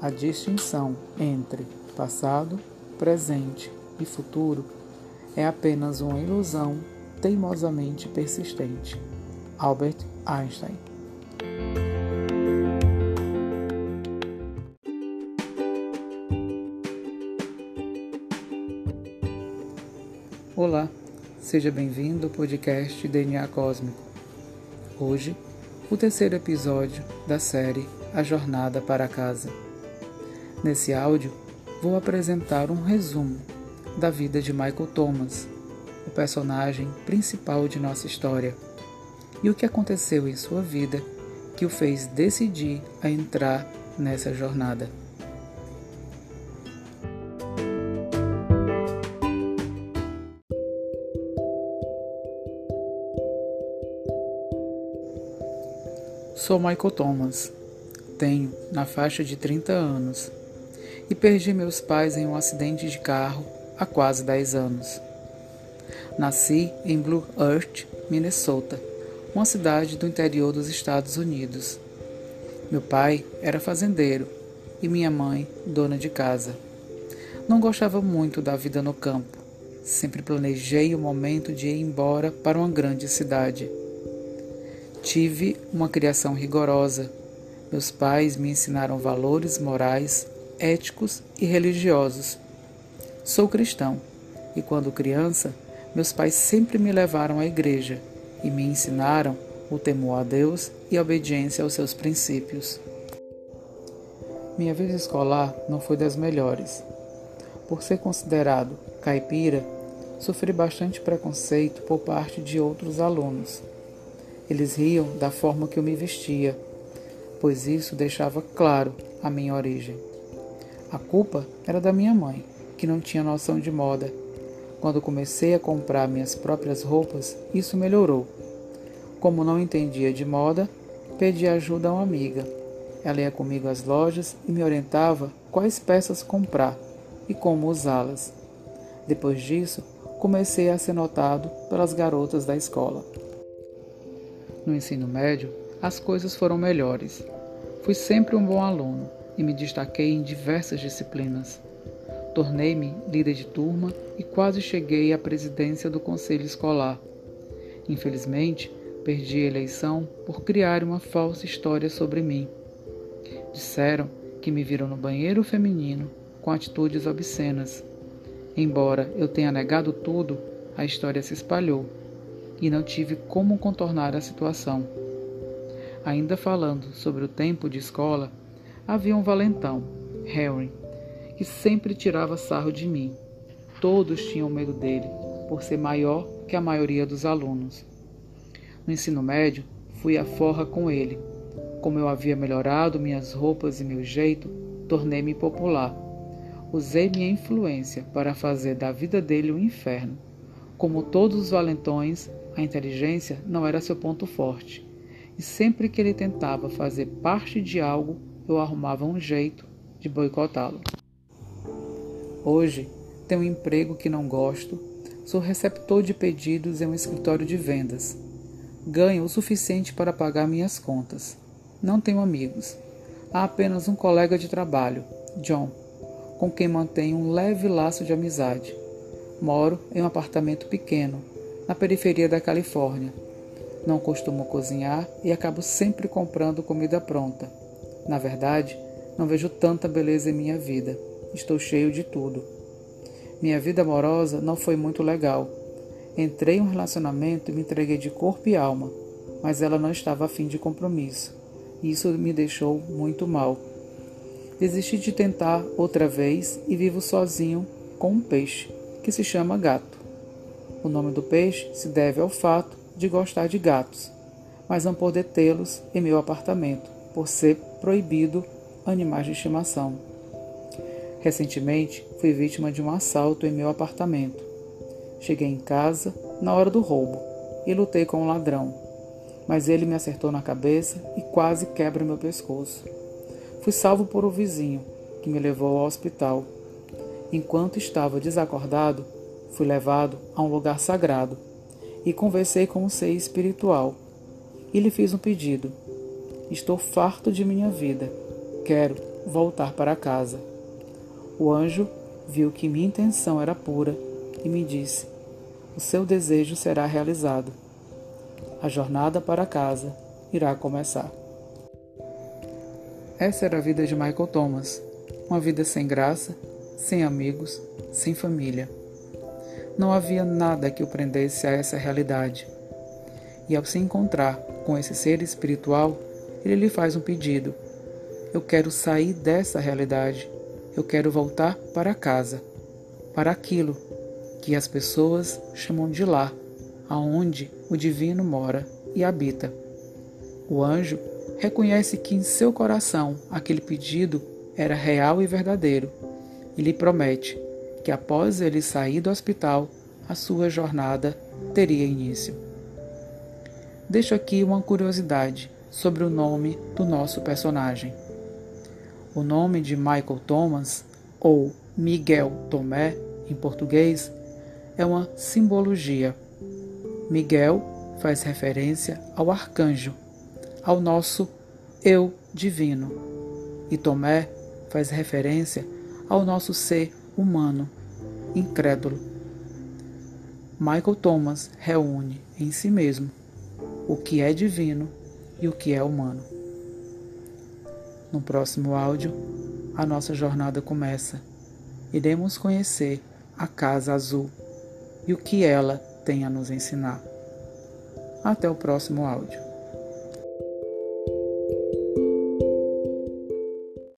a distinção entre passado, presente e futuro é apenas uma ilusão teimosamente persistente. Albert Einstein Olá, seja bem-vindo ao podcast DNA Cósmico. Hoje, o terceiro episódio da série A Jornada para Casa. Nesse áudio, vou apresentar um resumo da vida de Michael Thomas, o personagem principal de nossa história, e o que aconteceu em sua vida que o fez decidir a entrar nessa jornada. Sou Michael Thomas. Tenho na faixa de 30 anos e perdi meus pais em um acidente de carro há quase 10 anos. Nasci em Blue Earth, Minnesota, uma cidade do interior dos Estados Unidos. Meu pai era fazendeiro e minha mãe dona de casa. Não gostava muito da vida no campo. Sempre planejei o momento de ir embora para uma grande cidade. Tive uma criação rigorosa. Meus pais me ensinaram valores morais, éticos e religiosos. Sou cristão e, quando criança, meus pais sempre me levaram à igreja e me ensinaram o temor a Deus e a obediência aos seus princípios. Minha vida escolar não foi das melhores. Por ser considerado caipira, sofri bastante preconceito por parte de outros alunos. Eles riam da forma que eu me vestia, pois isso deixava claro a minha origem. A culpa era da minha mãe, que não tinha noção de moda. Quando comecei a comprar minhas próprias roupas, isso melhorou. Como não entendia de moda, pedi ajuda a uma amiga. Ela ia comigo às lojas e me orientava quais peças comprar e como usá-las. Depois disso, comecei a ser notado pelas garotas da escola. No ensino médio, as coisas foram melhores. Fui sempre um bom aluno e me destaquei em diversas disciplinas. Tornei-me líder de turma e quase cheguei à presidência do conselho escolar. Infelizmente, perdi a eleição por criar uma falsa história sobre mim. Disseram que me viram no banheiro feminino com atitudes obscenas. Embora eu tenha negado tudo, a história se espalhou e não tive como contornar a situação. Ainda falando sobre o tempo de escola, havia um valentão, Harry, que sempre tirava sarro de mim. Todos tinham medo dele, por ser maior que a maioria dos alunos. No ensino médio, fui à forra com ele. Como eu havia melhorado minhas roupas e meu jeito, tornei-me popular. Usei minha influência para fazer da vida dele um inferno. Como todos os valentões, a inteligência não era seu ponto forte, e sempre que ele tentava fazer parte de algo, eu arrumava um jeito de boicotá-lo. Hoje, tenho um emprego que não gosto, sou receptor de pedidos em um escritório de vendas. Ganho o suficiente para pagar minhas contas. Não tenho amigos. Há apenas um colega de trabalho, John, com quem mantenho um leve laço de amizade. Moro em um apartamento pequeno, na periferia da Califórnia. Não costumo cozinhar e acabo sempre comprando comida pronta. Na verdade, não vejo tanta beleza em minha vida. Estou cheio de tudo. Minha vida amorosa não foi muito legal. Entrei em um relacionamento e me entreguei de corpo e alma, mas ela não estava afim de compromisso. Isso me deixou muito mal. Desisti de tentar outra vez e vivo sozinho com um peixe, que se chama gato. O nome do peixe se deve ao fato de gostar de gatos, mas não poder tê-los em meu apartamento, por ser proibido animais de estimação. Recentemente, fui vítima de um assalto em meu apartamento. Cheguei em casa na hora do roubo e lutei com o um ladrão, mas ele me acertou na cabeça e quase quebra meu pescoço. Fui salvo por um vizinho, que me levou ao hospital. Enquanto estava desacordado, Fui levado a um lugar sagrado e conversei com um ser espiritual. E lhe fiz um pedido. Estou farto de minha vida. Quero voltar para casa. O anjo viu que minha intenção era pura e me disse: O seu desejo será realizado. A jornada para casa irá começar. Essa era a vida de Michael Thomas, uma vida sem graça, sem amigos, sem família. Não havia nada que o prendesse a essa realidade. E ao se encontrar com esse ser espiritual, ele lhe faz um pedido: Eu quero sair dessa realidade. Eu quero voltar para casa, para aquilo que as pessoas chamam de lá, aonde o divino mora e habita. O anjo reconhece que em seu coração aquele pedido era real e verdadeiro e lhe promete que após ele sair do hospital, a sua jornada teria início. Deixo aqui uma curiosidade sobre o nome do nosso personagem. O nome de Michael Thomas, ou Miguel Tomé em português, é uma simbologia. Miguel faz referência ao arcanjo, ao nosso eu divino, e Tomé faz referência ao nosso ser humano, incrédulo. Michael Thomas reúne em si mesmo o que é divino e o que é humano. No próximo áudio, a nossa jornada começa. Iremos conhecer a Casa Azul e o que ela tem a nos ensinar. Até o próximo áudio.